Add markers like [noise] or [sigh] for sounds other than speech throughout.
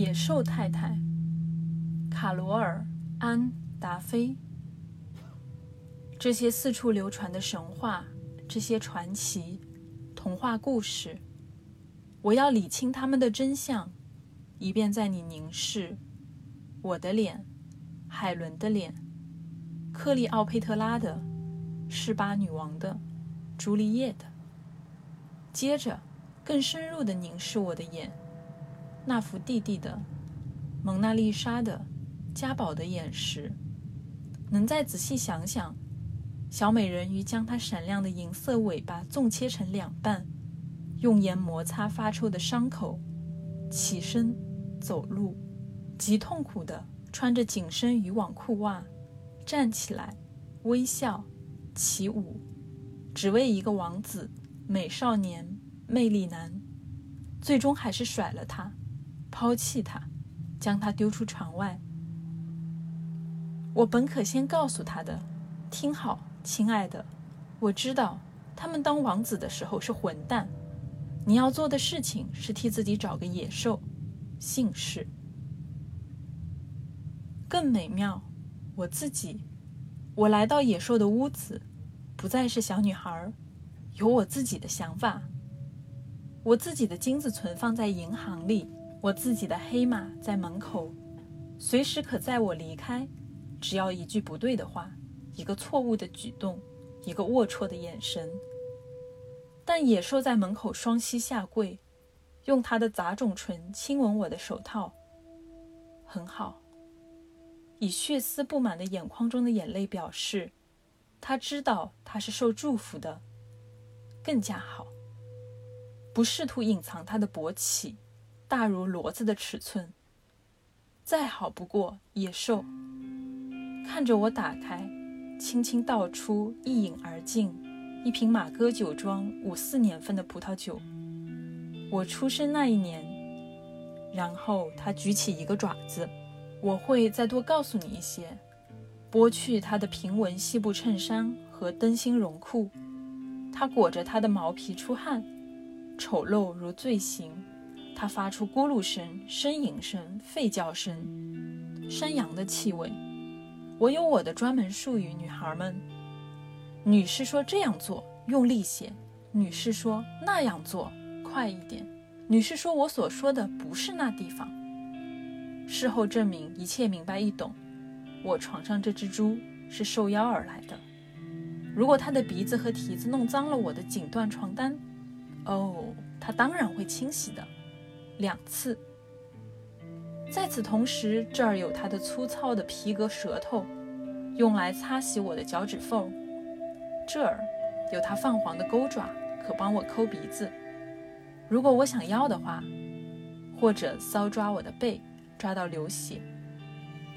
野兽太太，卡罗尔·安·达菲。这些四处流传的神话，这些传奇、童话故事，我要理清他们的真相，以便在你凝视我的脸、海伦的脸、克利奥佩特拉的、示巴女王的、朱丽叶的，接着更深入的凝视我的眼。那幅弟弟的、蒙娜丽莎的、家宝的眼时，能再仔细想想，小美人鱼将它闪亮的银色尾巴纵切成两半，用盐摩擦发臭的伤口，起身走路，极痛苦的穿着紧身渔网裤袜，站起来，微笑，起舞，只为一个王子、美少年、魅力男，最终还是甩了他。抛弃他，将他丢出船外。我本可先告诉他的，听好，亲爱的，我知道他们当王子的时候是混蛋。你要做的事情是替自己找个野兽，姓氏。更美妙，我自己，我来到野兽的屋子，不再是小女孩，有我自己的想法。我自己的金子存放在银行里。我自己的黑马在门口，随时可载我离开。只要一句不对的话，一个错误的举动，一个龌龊的眼神。但野兽在门口双膝下跪，用他的杂种唇亲吻我的手套。很好，以血丝布满的眼眶中的眼泪表示，他知道他是受祝福的。更加好，不试图隐藏他的勃起。大如骡子的尺寸，再好不过。野兽看着我打开，轻轻倒出一饮而尽，一瓶马哥酒庄五四年份的葡萄酒。我出生那一年。然后他举起一个爪子，我会再多告诉你一些。剥去他的平纹西部衬衫和灯芯绒裤，他裹着他的毛皮出汗，丑陋如罪行。他发出咕噜声、呻吟声、吠叫声，山羊的气味。我有我的专门术语，女孩们。女士说这样做用力些，女士说那样做快一点，女士说我所说的不是那地方。事后证明一切明白易懂。我床上这只猪是受邀而来的。如果它的鼻子和蹄子弄脏了我的锦缎床单，哦，它当然会清洗的。两次。在此同时，这儿有它的粗糙的皮革舌头，用来擦洗我的脚趾缝；这儿有它泛黄的钩爪，可帮我抠鼻子，如果我想要的话，或者搔抓我的背，抓到流血。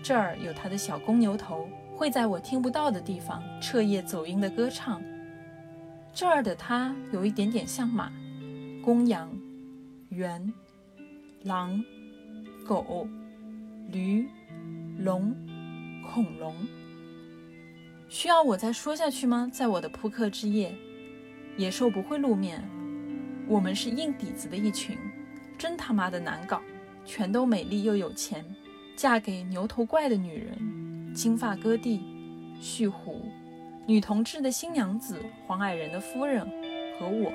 这儿有它的小公牛头，会在我听不到的地方彻夜走音的歌唱。这儿的它有一点点像马、公羊、猿。狼、狗、驴、龙、恐龙，需要我再说下去吗？在我的扑克之夜，野兽不会露面。我们是硬底子的一群，真他妈的难搞，全都美丽又有钱，嫁给牛头怪的女人，金发哥弟，蓄胡，女同志的新娘子，黄矮人的夫人和我。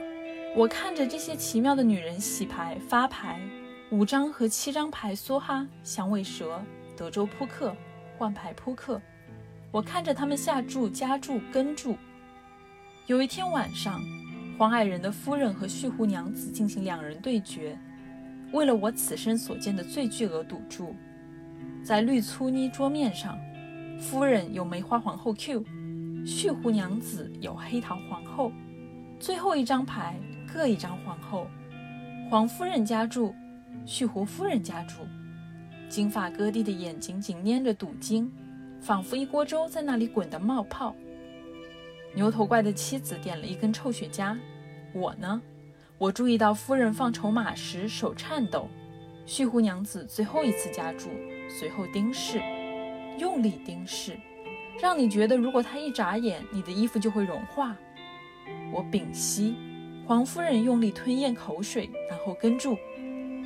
我看着这些奇妙的女人洗牌发牌。五张和七张牌，梭哈、响尾蛇、德州扑克、换牌扑克。我看着他们下注、加注、跟注。有一天晚上，黄矮人的夫人和旭狐娘子进行两人对决。为了我此生所见的最巨额赌注，在绿粗呢桌面上，夫人有梅花皇后 Q，旭狐娘子有黑桃皇后。最后一张牌各一张皇后，黄夫人加注。旭湖夫人家住，金发哥弟的眼睛紧粘着赌金，仿佛一锅粥在那里滚得冒泡。牛头怪的妻子点了一根臭雪茄，我呢？我注意到夫人放筹码时手颤抖。旭湖娘子最后一次加注，随后盯视，用力盯视，让你觉得如果她一眨眼，你的衣服就会融化。我屏息，黄夫人用力吞咽口水，然后跟住。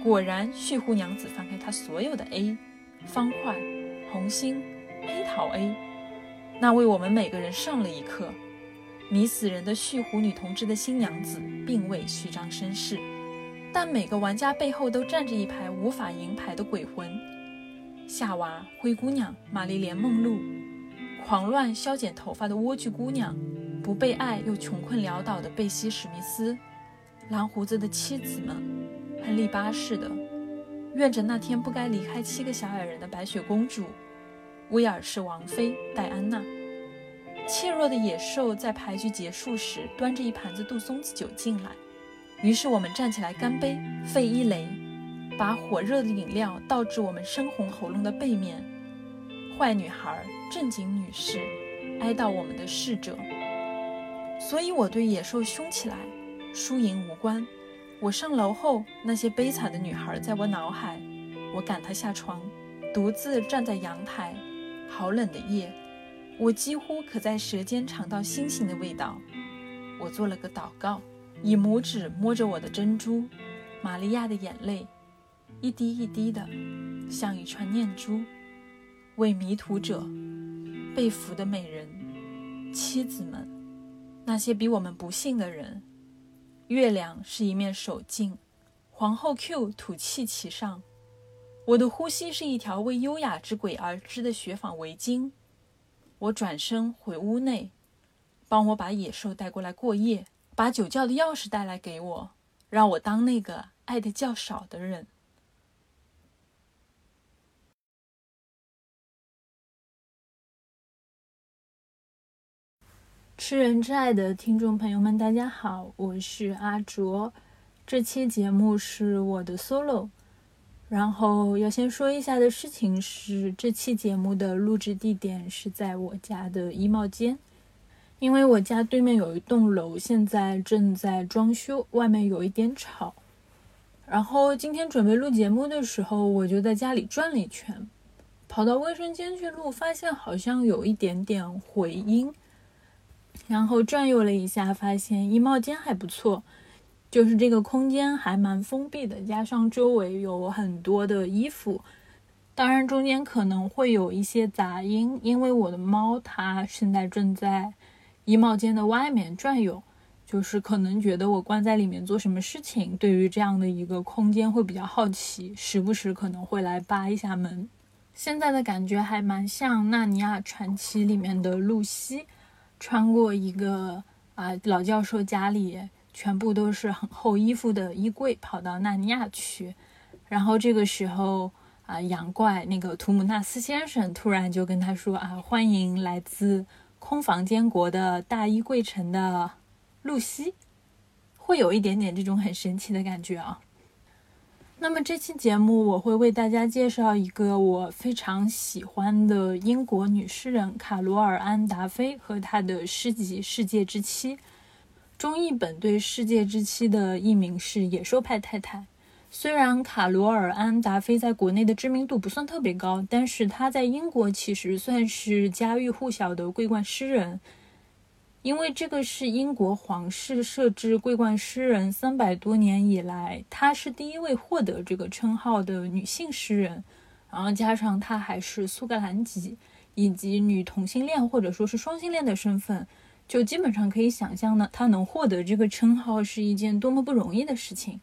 果然，旭湖娘子翻开她所有的 A，方块、红心、黑桃 A，那为我们每个人上了一课。迷死人的旭湖女同志的新娘子，并未虚张声势，但每个玩家背后都站着一排无法赢牌的鬼魂：夏娃、灰姑娘、玛丽莲梦露，狂乱削剪头发的莴苣姑娘，不被爱又穷困潦倒的贝西·史密斯，蓝胡子的妻子们，亨利八世的，怨着那天不该离开七个小矮人的白雪公主，威尔士王妃戴安娜。怯弱的野兽在牌局结束时，端着一盘子杜松子酒进来。于是我们站起来干杯。费伊雷把火热的饮料倒至我们深红喉咙的背面。坏女孩，正经女士，哀悼我们的逝者。所以我对野兽凶起来，输赢无关。我上楼后，那些悲惨的女孩在我脑海。我赶她下床，独自站在阳台。好冷的夜。我几乎可在舌尖尝到星星的味道。我做了个祷告，以拇指摸着我的珍珠。玛利亚的眼泪，一滴一滴的，像一串念珠，为迷途者、被俘的美人、妻子们，那些比我们不幸的人。月亮是一面手镜，皇后 Q 吐气其上。我的呼吸是一条为优雅之鬼而织的雪纺围巾。我转身回屋内，帮我把野兽带过来过夜，把酒窖的钥匙带来给我，让我当那个爱的较少的人。吃人之爱的听众朋友们，大家好，我是阿卓，这期节目是我的 solo。然后要先说一下的事情是，这期节目的录制地点是在我家的衣帽间，因为我家对面有一栋楼，现在正在装修，外面有一点吵。然后今天准备录节目的时候，我就在家里转了一圈，跑到卫生间去录，发现好像有一点点回音。然后转悠了一下，发现衣帽间还不错。就是这个空间还蛮封闭的，加上周围有很多的衣服，当然中间可能会有一些杂音，因为我的猫它现在正在衣帽间的外面转悠，就是可能觉得我关在里面做什么事情，对于这样的一个空间会比较好奇，时不时可能会来扒一下门。现在的感觉还蛮像《纳尼亚传奇》里面的露西，穿过一个啊老教授家里。全部都是很厚衣服的衣柜，跑到纳尼亚去。然后这个时候啊，羊怪那个图姆纳斯先生突然就跟他说啊：“欢迎来自空房间国的大衣柜城的露西。”会有一点点这种很神奇的感觉啊。那么这期节目我会为大家介绍一个我非常喜欢的英国女诗人卡罗尔·安·达菲和她的诗集《世界之妻》。中译本对《世界之妻》的译名是《野兽派太太》。虽然卡罗尔·安达菲在国内的知名度不算特别高，但是她在英国其实算是家喻户晓的桂冠诗人。因为这个是英国皇室设置桂冠诗人三百多年以来，她是第一位获得这个称号的女性诗人。然后加上她还是苏格兰籍，以及女同性恋或者说是双性恋的身份。就基本上可以想象呢，她能获得这个称号是一件多么不容易的事情。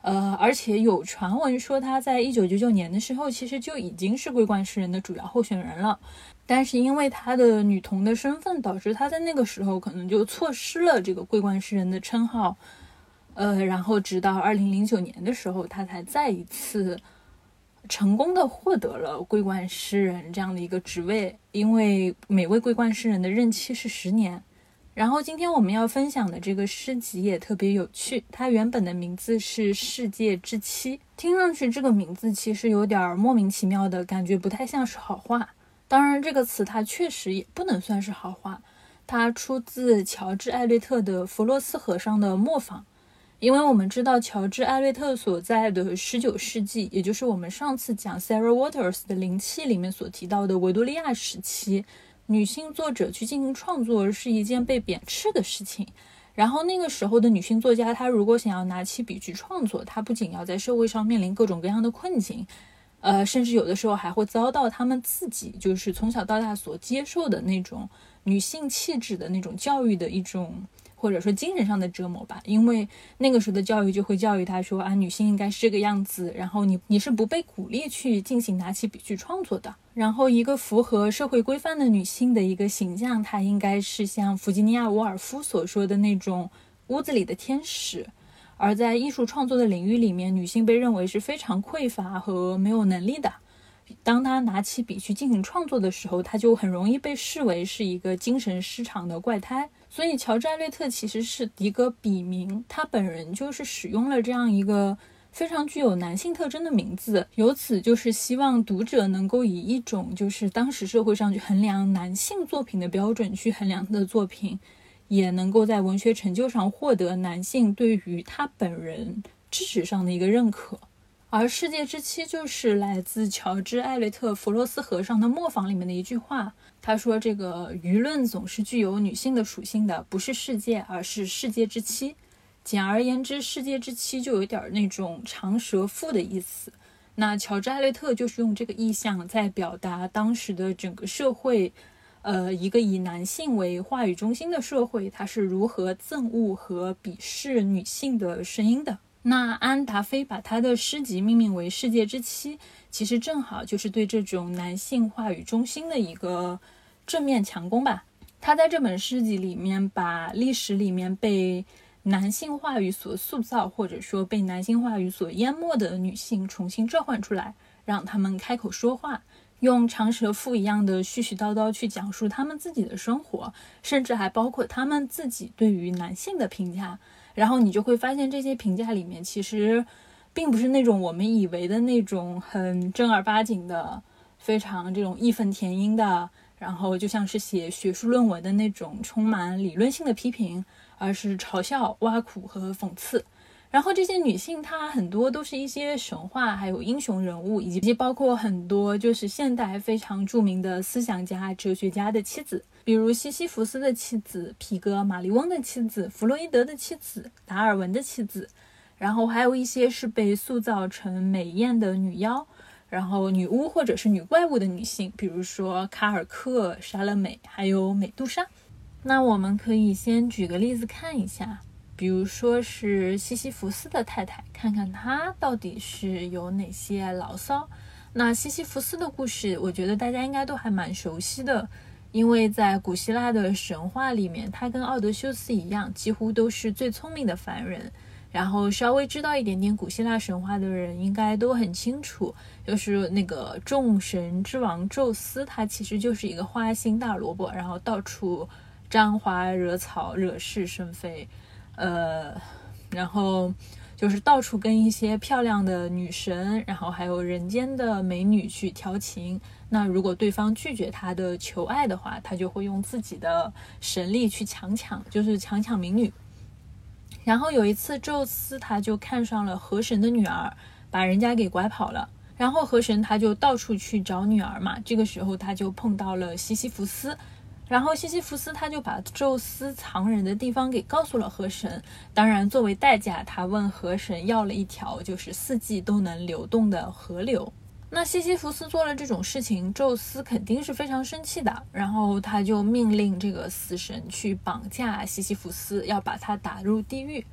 呃，而且有传闻说他在一九九九年的时候，其实就已经是桂冠诗人的主要候选人了。但是因为他的女童的身份，导致他在那个时候可能就错失了这个桂冠诗人的称号。呃，然后直到二零零九年的时候，他才再一次成功的获得了桂冠诗人这样的一个职位。因为每位桂冠诗人的任期是十年。然后今天我们要分享的这个诗集也特别有趣，它原本的名字是《世界之妻》，听上去这个名字其实有点莫名其妙的感觉，不太像是好话。当然，这个词它确实也不能算是好话，它出自乔治·艾略特的《弗洛斯河上的磨坊》，因为我们知道乔治·艾略特所在的19世纪，也就是我们上次讲 Sarah Waters 的灵气里面所提到的维多利亚时期。女性作者去进行创作是一件被贬斥的事情，然后那个时候的女性作家，她如果想要拿起笔去创作，她不仅要在社会上面临各种各样的困境，呃，甚至有的时候还会遭到她们自己就是从小到大所接受的那种女性气质的那种教育的一种。或者说精神上的折磨吧，因为那个时候的教育就会教育他说啊，女性应该是这个样子，然后你你是不被鼓励去进行拿起笔去创作的。然后一个符合社会规范的女性的一个形象，她应该是像弗吉尼亚·沃尔夫所说的那种屋子里的天使。而在艺术创作的领域里面，女性被认为是非常匮乏和没有能力的。当他拿起笔去进行创作的时候，他就很容易被视为是一个精神失常的怪胎。所以，乔治·艾略特其实是迪格笔名，他本人就是使用了这样一个非常具有男性特征的名字，由此就是希望读者能够以一种就是当时社会上去衡量男性作品的标准去衡量他的作品，也能够在文学成就上获得男性对于他本人知识上的一个认可。而世界之妻就是来自乔治·艾略特《弗罗斯和尚的磨坊》里面的一句话。他说：“这个舆论总是具有女性的属性的，不是世界，而是世界之妻。简而言之，世界之妻就有点那种长舌妇的意思。那乔治·艾略特就是用这个意象在表达当时的整个社会，呃，一个以男性为话语中心的社会，它是如何憎恶和鄙视女性的声音的。”那安达菲把他的诗集命名为《世界之妻》，其实正好就是对这种男性话语中心的一个正面强攻吧。他在这本诗集里面，把历史里面被男性话语所塑造，或者说被男性话语所淹没的女性重新召唤出来，让他们开口说话，用长舌妇一样的絮絮叨叨去讲述他们自己的生活，甚至还包括他们自己对于男性的评价。然后你就会发现，这些评价里面其实，并不是那种我们以为的那种很正儿八经的、非常这种义愤填膺的，然后就像是写学术论文的那种充满理论性的批评，而是嘲笑、挖苦和讽刺。然后这些女性，她很多都是一些神话，还有英雄人物，以及包括很多就是现代非常著名的思想家、哲学家的妻子。比如西西弗斯的妻子、皮格马利翁的妻子、弗洛伊德的妻子、达尔文的妻子，然后还有一些是被塑造成美艳的女妖，然后女巫或者是女怪物的女性，比如说卡尔克、莎乐美，还有美杜莎。[laughs] [laughs] [laughs] 那我们可以先举个例子看一下，比如说是西西弗斯的太太，看看她到底是有哪些牢骚。那西西弗斯的故事，我觉得大家应该都还蛮熟悉的。因为在古希腊的神话里面，他跟奥德修斯一样，几乎都是最聪明的凡人。然后稍微知道一点点古希腊神话的人，应该都很清楚，就是那个众神之王宙斯，他其实就是一个花心大萝卜，然后到处沾花惹草、惹是生非，呃，然后。就是到处跟一些漂亮的女神，然后还有人间的美女去调情。那如果对方拒绝他的求爱的话，他就会用自己的神力去强抢，就是强抢民女。然后有一次，宙斯他就看上了河神的女儿，把人家给拐跑了。然后河神他就到处去找女儿嘛。这个时候他就碰到了西西弗斯。然后西西弗斯他就把宙斯藏人的地方给告诉了河神，当然作为代价，他问河神要了一条就是四季都能流动的河流。那西西弗斯做了这种事情，宙斯肯定是非常生气的，然后他就命令这个死神去绑架西西弗斯，要把他打入地狱。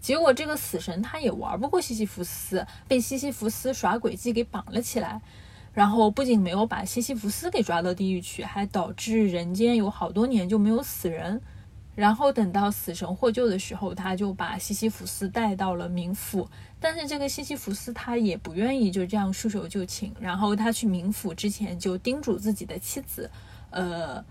结果这个死神他也玩不过西西弗斯，被西西弗斯耍诡计给绑了起来。然后不仅没有把西西弗斯给抓到地狱去，还导致人间有好多年就没有死人。然后等到死神获救的时候，他就把西西弗斯带到了冥府。但是这个西西弗斯他也不愿意就这样束手就擒。然后他去冥府之前就叮嘱自己的妻子，呃，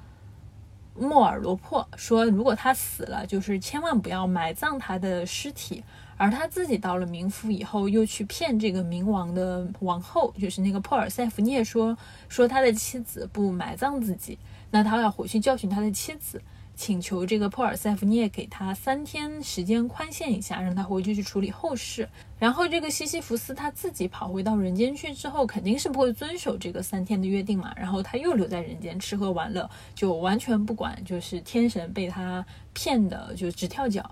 莫尔罗珀说，如果他死了，就是千万不要埋葬他的尸体。而他自己到了冥府以后，又去骗这个冥王的王后，就是那个珀尔塞福涅，说说他的妻子不埋葬自己，那他要回去教训他的妻子。请求这个珀尔塞福涅给他三天时间宽限一下，让他回去去处理后事。然后这个西西弗斯他自己跑回到人间去之后，肯定是不会遵守这个三天的约定嘛。然后他又留在人间吃喝玩乐，就完全不管，就是天神被他骗的就直跳脚。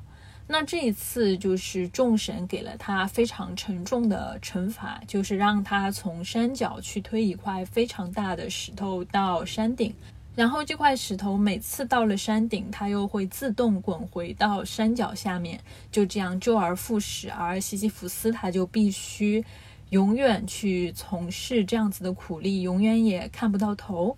那这一次就是众神给了他非常沉重的惩罚，就是让他从山脚去推一块非常大的石头到山顶。然后这块石头每次到了山顶，它又会自动滚回到山脚下面，就这样周而复始。而西西弗斯他就必须永远去从事这样子的苦力，永远也看不到头。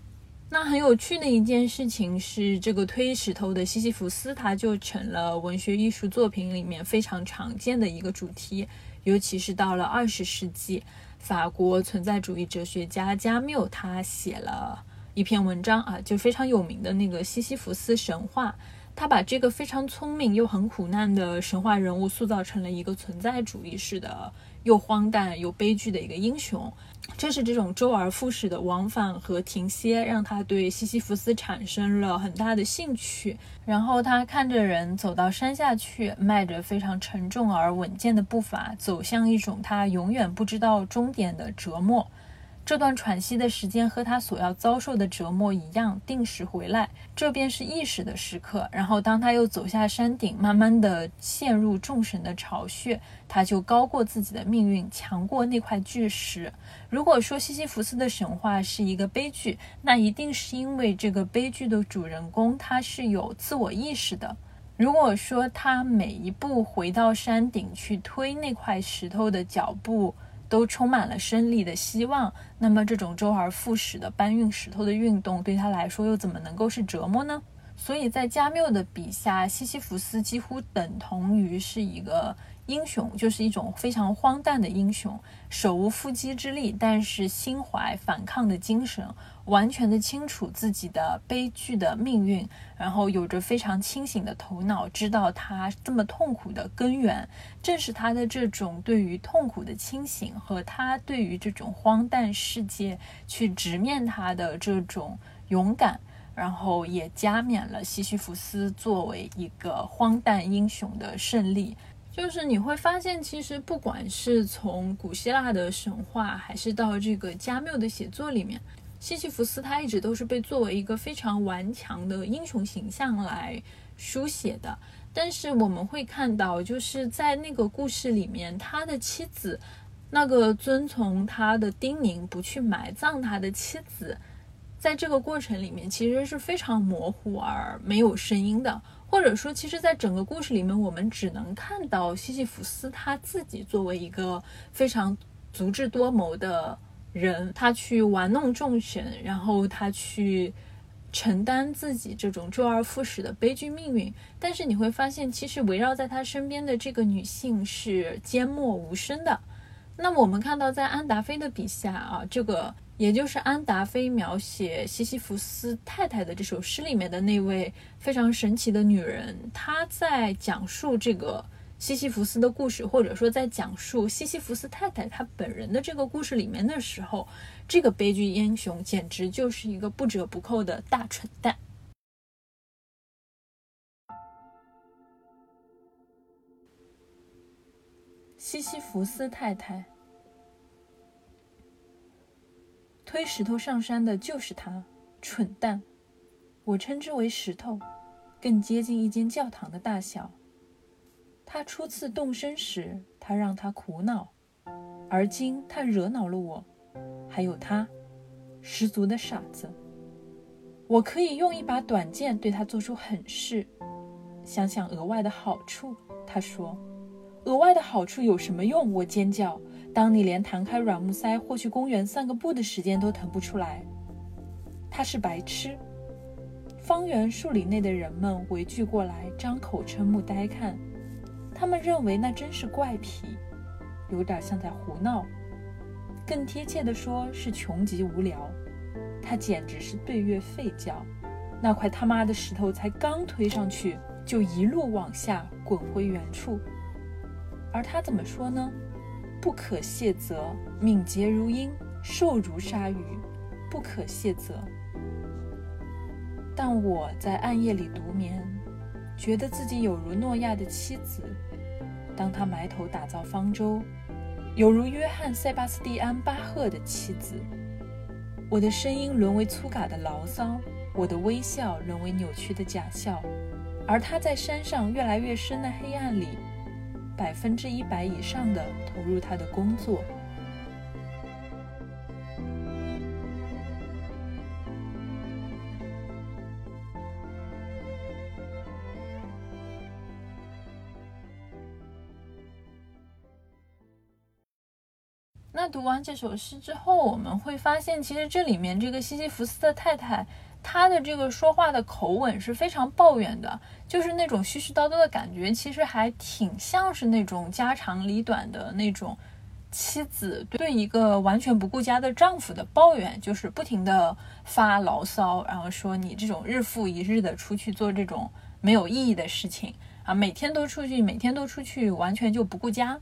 那很有趣的一件事情是，这个推石头的西西弗斯，他就成了文学艺术作品里面非常常见的一个主题，尤其是到了二十世纪，法国存在主义哲学家加缪他写了。一篇文章啊，就非常有名的那个西西弗斯神话，他把这个非常聪明又很苦难的神话人物塑造成了一个存在主义式的又荒诞又悲剧的一个英雄。正是这种周而复始的往返和停歇，让他对西西弗斯产生了很大的兴趣。然后他看着人走到山下去，迈着非常沉重而稳健的步伐，走向一种他永远不知道终点的折磨。这段喘息的时间和他所要遭受的折磨一样，定时回来，这便是意识的时刻。然后，当他又走下山顶，慢慢的陷入众神的巢穴，他就高过自己的命运，强过那块巨石。如果说西西弗斯的神话是一个悲剧，那一定是因为这个悲剧的主人公他是有自我意识的。如果说他每一步回到山顶去推那块石头的脚步，都充满了胜利的希望，那么这种周而复始的搬运石头的运动对他来说又怎么能够是折磨呢？所以在加缪的笔下，西西弗斯几乎等同于是一个。英雄就是一种非常荒诞的英雄，手无缚鸡之力，但是心怀反抗的精神，完全的清楚自己的悲剧的命运，然后有着非常清醒的头脑，知道他这么痛苦的根源，正是他的这种对于痛苦的清醒和他对于这种荒诞世界去直面他的这种勇敢，然后也加冕了西西弗斯作为一个荒诞英雄的胜利。就是你会发现，其实不管是从古希腊的神话，还是到这个加缪的写作里面，西西弗斯他一直都是被作为一个非常顽强的英雄形象来书写的。但是我们会看到，就是在那个故事里面，他的妻子，那个遵从他的叮咛不去埋葬他的妻子，在这个过程里面其实是非常模糊而没有声音的。或者说，其实，在整个故事里面，我们只能看到西西弗斯他自己作为一个非常足智多谋的人，他去玩弄众神，然后他去承担自己这种周而复始的悲剧命运。但是你会发现，其实围绕在他身边的这个女性是缄默无声的。那我们看到，在安达菲的笔下啊，这个。也就是安达菲描写西西弗斯太太的这首诗里面的那位非常神奇的女人，她在讲述这个西西弗斯的故事，或者说在讲述西西弗斯太太她本人的这个故事里面的时候，这个悲剧英雄简直就是一个不折不扣的大蠢蛋。西西弗斯太太。推石头上山的就是他，蠢蛋！我称之为石头，更接近一间教堂的大小。他初次动身时，他让他苦恼，而今他惹恼了我，还有他，十足的傻子。我可以用一把短剑对他做出狠事。想想额外的好处，他说：“额外的好处有什么用？”我尖叫。当你连弹开软木塞或去公园散个步的时间都腾不出来，他是白痴。方圆数里内的人们围聚过来，张口瞠目呆看。他们认为那真是怪癖，有点像在胡闹。更贴切的说，是穷极无聊。他简直是对月吠叫。那块他妈的石头才刚推上去，就一路往下滚回原处。而他怎么说呢？不可卸责，敏捷如鹰，瘦如鲨鱼，不可卸责。但我在暗夜里独眠，觉得自己有如诺亚的妻子，当他埋头打造方舟，有如约翰·塞巴斯蒂安·巴赫的妻子。我的声音沦为粗嘎的牢骚，我的微笑沦为扭曲的假笑，而他在山上越来越深的黑暗里，百分之一百以上的投入他的工作。这首诗之后，我们会发现，其实这里面这个西西弗斯的太太，她的这个说话的口吻是非常抱怨的，就是那种絮絮叨叨的感觉，其实还挺像是那种家长里短的那种妻子对一个完全不顾家的丈夫的抱怨，就是不停的发牢骚，然后说你这种日复一日的出去做这种没有意义的事情啊，每天都出去，每天都出去，完全就不顾家。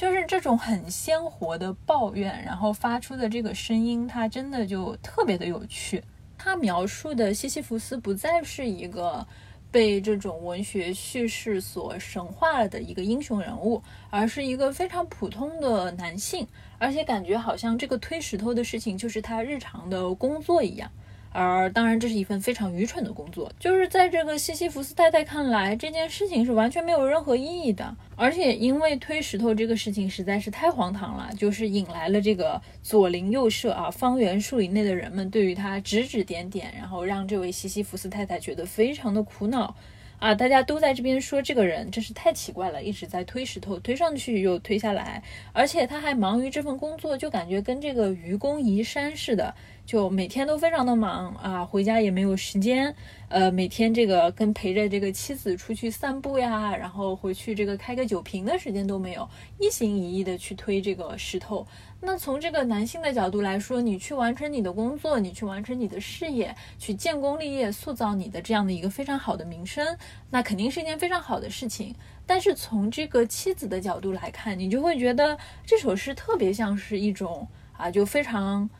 就是这种很鲜活的抱怨，然后发出的这个声音，它真的就特别的有趣。他描述的西西弗斯不再是一个被这种文学叙事所神化了的一个英雄人物，而是一个非常普通的男性，而且感觉好像这个推石头的事情就是他日常的工作一样。而当然，这是一份非常愚蠢的工作。就是在这个西西弗斯太太看来，这件事情是完全没有任何意义的。而且，因为推石头这个事情实在是太荒唐了，就是引来了这个左邻右舍啊，方圆数里内的人们对于他指指点点，然后让这位西西弗斯太太觉得非常的苦恼。啊，大家都在这边说这个人真是太奇怪了，一直在推石头，推上去又推下来，而且他还忙于这份工作，就感觉跟这个愚公移山似的，就每天都非常的忙啊，回家也没有时间，呃，每天这个跟陪着这个妻子出去散步呀，然后回去这个开个酒瓶的时间都没有，一心一意的去推这个石头。那从这个男性的角度来说，你去完成你的工作，你去完成你的事业，去建功立业，塑造你的这样的一个非常好的名声，那肯定是一件非常好的事情。但是从这个妻子的角度来看，你就会觉得这首诗特别像是一种啊，就非常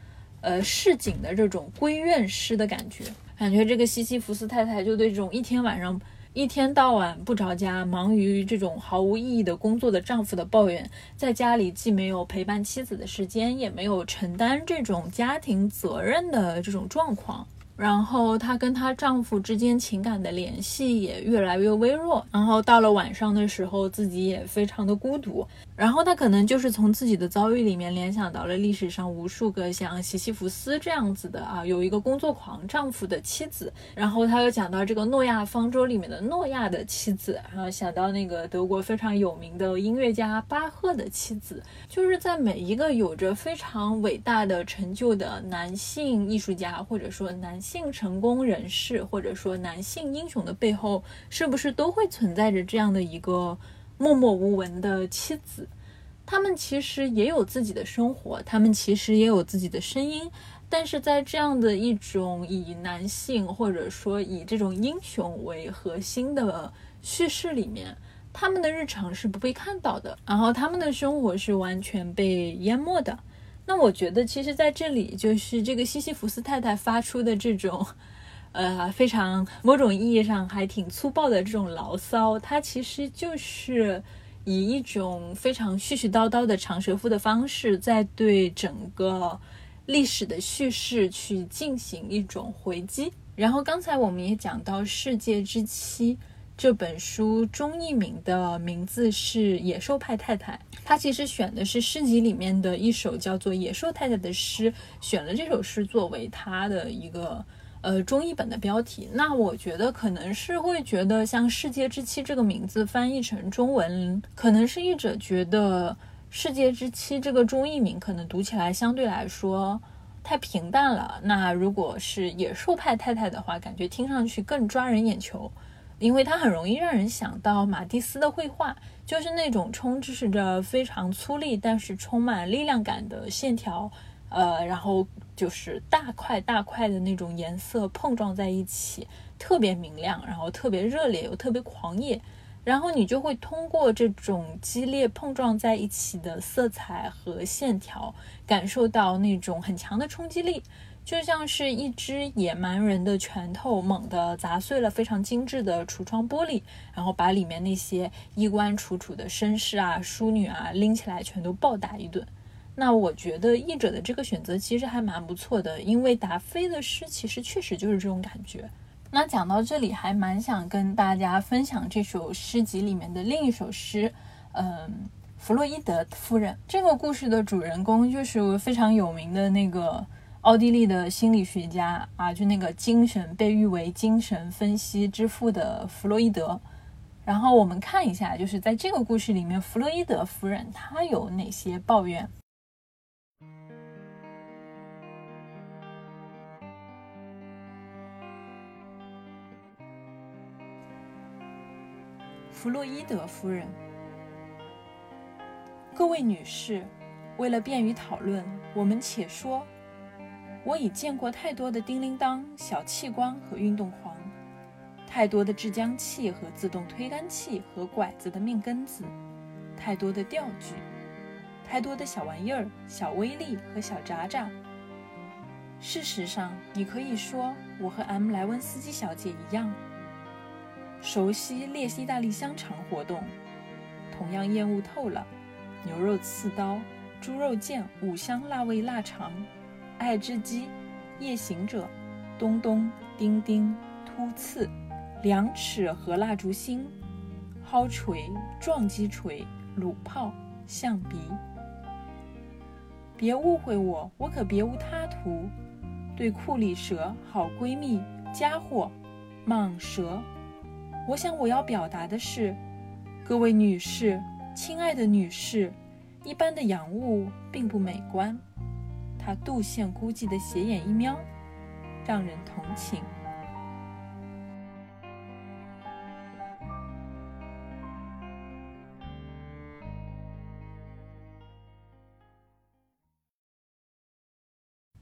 呃市井的这种闺怨诗的感觉，感觉这个西西弗斯太太就对这种一天晚上。一天到晚不着家，忙于这种毫无意义的工作的丈夫的抱怨，在家里既没有陪伴妻子的时间，也没有承担这种家庭责任的这种状况。然后她跟她丈夫之间情感的联系也越来越微弱。然后到了晚上的时候，自己也非常的孤独。然后她可能就是从自己的遭遇里面联想到了历史上无数个像西西弗斯这样子的啊，有一个工作狂丈夫的妻子。然后她又讲到这个诺亚方舟里面的诺亚的妻子，然后想到那个德国非常有名的音乐家巴赫的妻子。就是在每一个有着非常伟大的成就的男性艺术家，或者说男性。性成功人士或者说男性英雄的背后，是不是都会存在着这样的一个默默无闻的妻子？他们其实也有自己的生活，他们其实也有自己的声音，但是在这样的一种以男性或者说以这种英雄为核心的叙事里面，他们的日常是不被看到的，然后他们的生活是完全被淹没的。那我觉得，其实在这里，就是这个西西弗斯太太发出的这种，呃，非常某种意义上还挺粗暴的这种牢骚，它其实就是以一种非常絮絮叨叨的长舌妇的方式，在对整个历史的叙事去进行一种回击。然后刚才我们也讲到《世界之妻》。这本书中译名的名字是《野兽派太太》，他其实选的是诗集里面的一首叫做《野兽太太》的诗，选了这首诗作为他的一个呃中译本的标题。那我觉得可能是会觉得像《世界之妻》这个名字翻译成中文，可能是译者觉得《世界之妻》这个中译名可能读起来相对来说太平淡了。那如果是《野兽派太太》的话，感觉听上去更抓人眼球。因为它很容易让人想到马蒂斯的绘画，就是那种充斥着非常粗粝但是充满力量感的线条，呃，然后就是大块大块的那种颜色碰撞在一起，特别明亮，然后特别热烈又特别狂野，然后你就会通过这种激烈碰撞在一起的色彩和线条，感受到那种很强的冲击力。就像是一只野蛮人的拳头猛地砸碎了非常精致的橱窗玻璃，然后把里面那些衣冠楚楚的绅士啊、淑女啊拎起来全都暴打一顿。那我觉得译者的这个选择其实还蛮不错的，因为达菲的诗其实确实就是这种感觉。那讲到这里，还蛮想跟大家分享这首诗集里面的另一首诗，嗯。弗洛伊德夫人这个故事的主人公就是非常有名的那个奥地利的心理学家啊，就那个精神被誉为精神分析之父的弗洛伊德。然后我们看一下，就是在这个故事里面，弗洛伊德夫人她有哪些抱怨？弗洛伊德夫人。各位女士，为了便于讨论，我们且说：我已见过太多的叮铃当、小气光和运动狂，太多的制浆器和自动推杆器和拐子的命根子，太多的钓具，太多的小玩意儿、小威力和小渣渣。事实上，你可以说我和 M 莱文斯基小姐一样，熟悉列西大利香肠活动，同样厌恶透了。牛肉刺刀、猪肉腱、五香辣味腊肠、爱之鸡、夜行者、咚咚、丁丁、突刺、两尺和蜡烛芯、蒿锤、撞击锤、弩炮、象鼻。别误会我，我可别无他图。对库里蛇、好闺蜜、家伙、蟒蛇，我想我要表达的是，各位女士。亲爱的女士，一般的洋物并不美观。他杜线孤寂的斜眼一瞄，让人同情。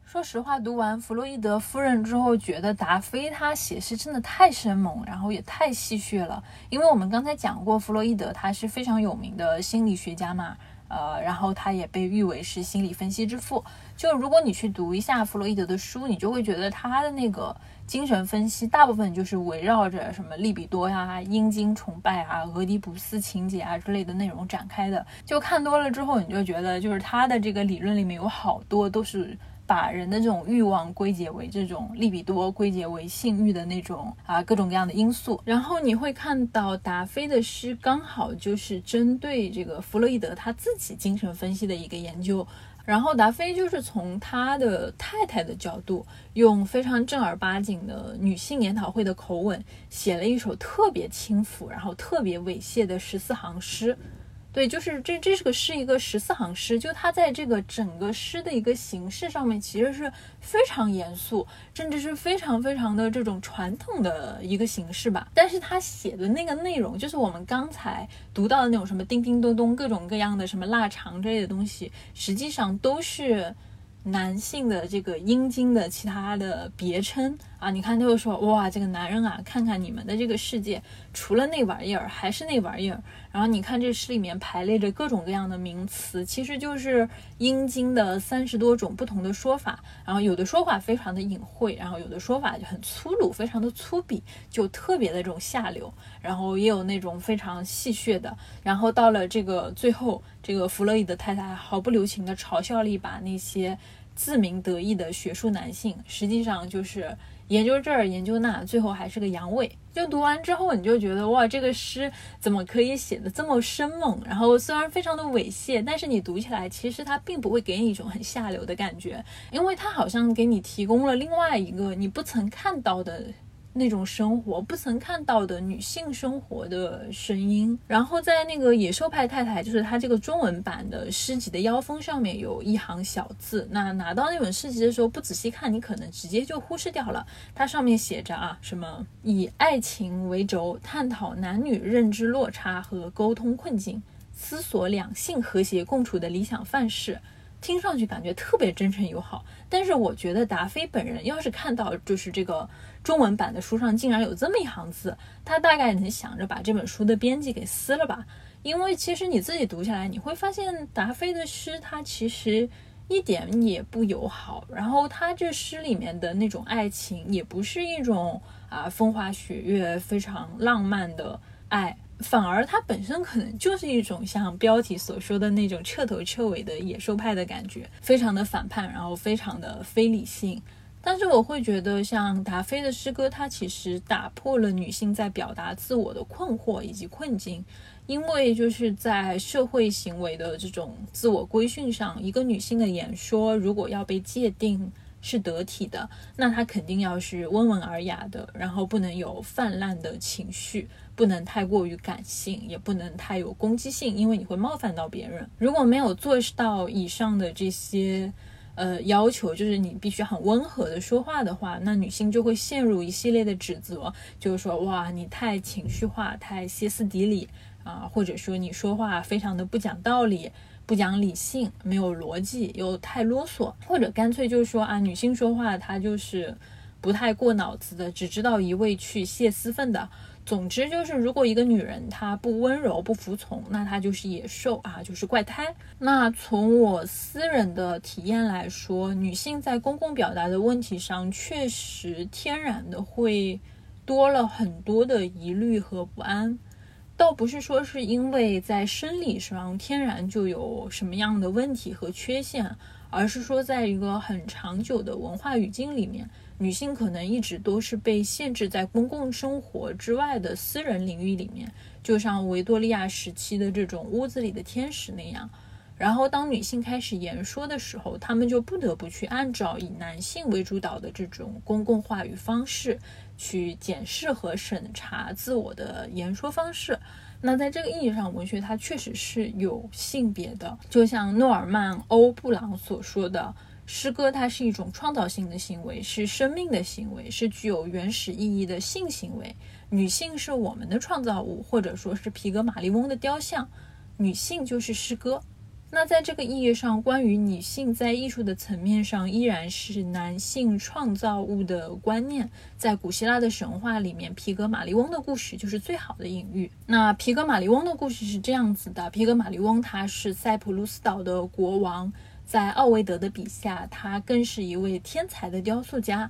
说实话，读完弗洛伊德夫人之后，觉得达菲他写诗真的太生猛，然后也太戏谑了。因为我们刚才讲过，弗洛伊德他是非常有名的心理学家嘛，呃，然后他也被誉为是心理分析之父。就如果你去读一下弗洛伊德的书，你就会觉得他的那个精神分析大部分就是围绕着什么利比多呀、阴茎崇拜啊、俄狄浦斯情节啊之类的内容展开的。就看多了之后，你就觉得就是他的这个理论里面有好多都是。把人的这种欲望归结为这种利比多，归结为性欲的那种啊各种各样的因素。然后你会看到达菲的诗刚好就是针对这个弗洛伊德他自己精神分析的一个研究。然后达菲就是从他的太太的角度，用非常正儿八经的女性研讨会的口吻，写了一首特别轻浮，然后特别猥亵的十四行诗。对，就是这，这是个是一个十四行诗，就它在这个整个诗的一个形式上面，其实是非常严肃，甚至是非常非常的这种传统的一个形式吧。但是他写的那个内容，就是我们刚才读到的那种什么叮叮咚咚、各种各样的什么腊肠之类的东西，实际上都是。男性的这个阴茎的其他的别称啊，你看，他会说哇，这个男人啊，看看你们的这个世界，除了那玩意儿还是那玩意儿。然后你看这诗里面排列着各种各样的名词，其实就是阴茎的三十多种不同的说法。然后有的说法非常的隐晦，然后有的说法就很粗鲁，非常的粗鄙，就特别的这种下流。然后也有那种非常戏谑的。然后到了这个最后，这个弗洛伊德太太毫不留情的嘲笑了一把那些。自鸣得意的学术男性，实际上就是研究这儿研究那，最后还是个阳痿。就读完之后，你就觉得哇，这个诗怎么可以写的这么生猛？然后虽然非常的猥亵，但是你读起来其实它并不会给你一种很下流的感觉，因为它好像给你提供了另外一个你不曾看到的。那种生活不曾看到的女性生活的声音，然后在那个野兽派太太，就是他这个中文版的诗集的腰封上面有一行小字。那拿到那本诗集的时候，不仔细看，你可能直接就忽视掉了。它上面写着啊，什么以爱情为轴，探讨男女认知落差和沟通困境，思索两性和谐共处的理想范式。听上去感觉特别真诚友好，但是我觉得达菲本人要是看到就是这个中文版的书上竟然有这么一行字，他大概能想着把这本书的编辑给撕了吧。因为其实你自己读下来，你会发现达菲的诗他其实一点也不友好。然后他这诗里面的那种爱情，也不是一种啊风花雪月、非常浪漫的爱。反而它本身可能就是一种像标题所说的那种彻头彻尾的野兽派的感觉，非常的反叛，然后非常的非理性。但是我会觉得，像达菲的诗歌，它其实打破了女性在表达自我的困惑以及困境。因为就是在社会行为的这种自我规训上，一个女性的演说如果要被界定。是得体的，那她肯定要是温文尔雅的，然后不能有泛滥的情绪，不能太过于感性，也不能太有攻击性，因为你会冒犯到别人。如果没有做到以上的这些呃要求，就是你必须很温和的说话的话，那女性就会陷入一系列的指责，就是说哇，你太情绪化，太歇斯底里啊，或者说你说话非常的不讲道理。不讲理性，没有逻辑，又太啰嗦，或者干脆就是说啊，女性说话她就是不太过脑子的，只知道一味去泄私愤的。总之就是，如果一个女人她不温柔、不服从，那她就是野兽啊，就是怪胎。那从我私人的体验来说，女性在公共表达的问题上，确实天然的会多了很多的疑虑和不安。倒不是说是因为在生理上天然就有什么样的问题和缺陷，而是说在一个很长久的文化语境里面，女性可能一直都是被限制在公共生活之外的私人领域里面，就像维多利亚时期的这种屋子里的天使那样。然后当女性开始言说的时候，她们就不得不去按照以男性为主导的这种公共话语方式。去检视和审查自我的言说方式。那在这个意义上，文学它确实是有性别的。就像诺尔曼·欧布朗所说的，诗歌它是一种创造性的行为，是生命的行为，是具有原始意义的性行为。女性是我们的创造物，或者说是皮格马利翁的雕像。女性就是诗歌。那在这个意义上，关于女性在艺术的层面上依然是男性创造物的观念，在古希腊的神话里面，皮格马利翁的故事就是最好的隐喻。那皮格马利翁的故事是这样子的：皮格马利翁他是塞浦路斯岛的国王，在奥维德的笔下，他更是一位天才的雕塑家。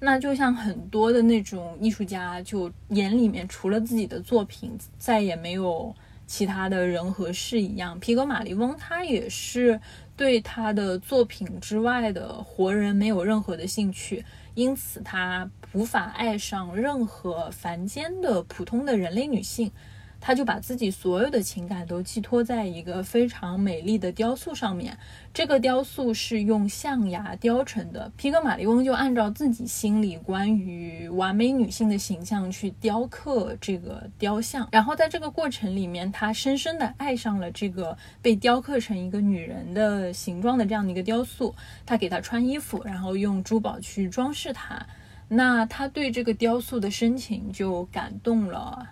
那就像很多的那种艺术家，就眼里面除了自己的作品，再也没有。其他的人和事一样，皮格马利翁他也是对他的作品之外的活人没有任何的兴趣，因此他无法爱上任何凡间的普通的人类女性。他就把自己所有的情感都寄托在一个非常美丽的雕塑上面。这个雕塑是用象牙雕成的。皮格马利翁就按照自己心里关于完美女性的形象去雕刻这个雕像。然后在这个过程里面，他深深的爱上了这个被雕刻成一个女人的形状的这样的一个雕塑。他给她穿衣服，然后用珠宝去装饰她。那他对这个雕塑的深情就感动了。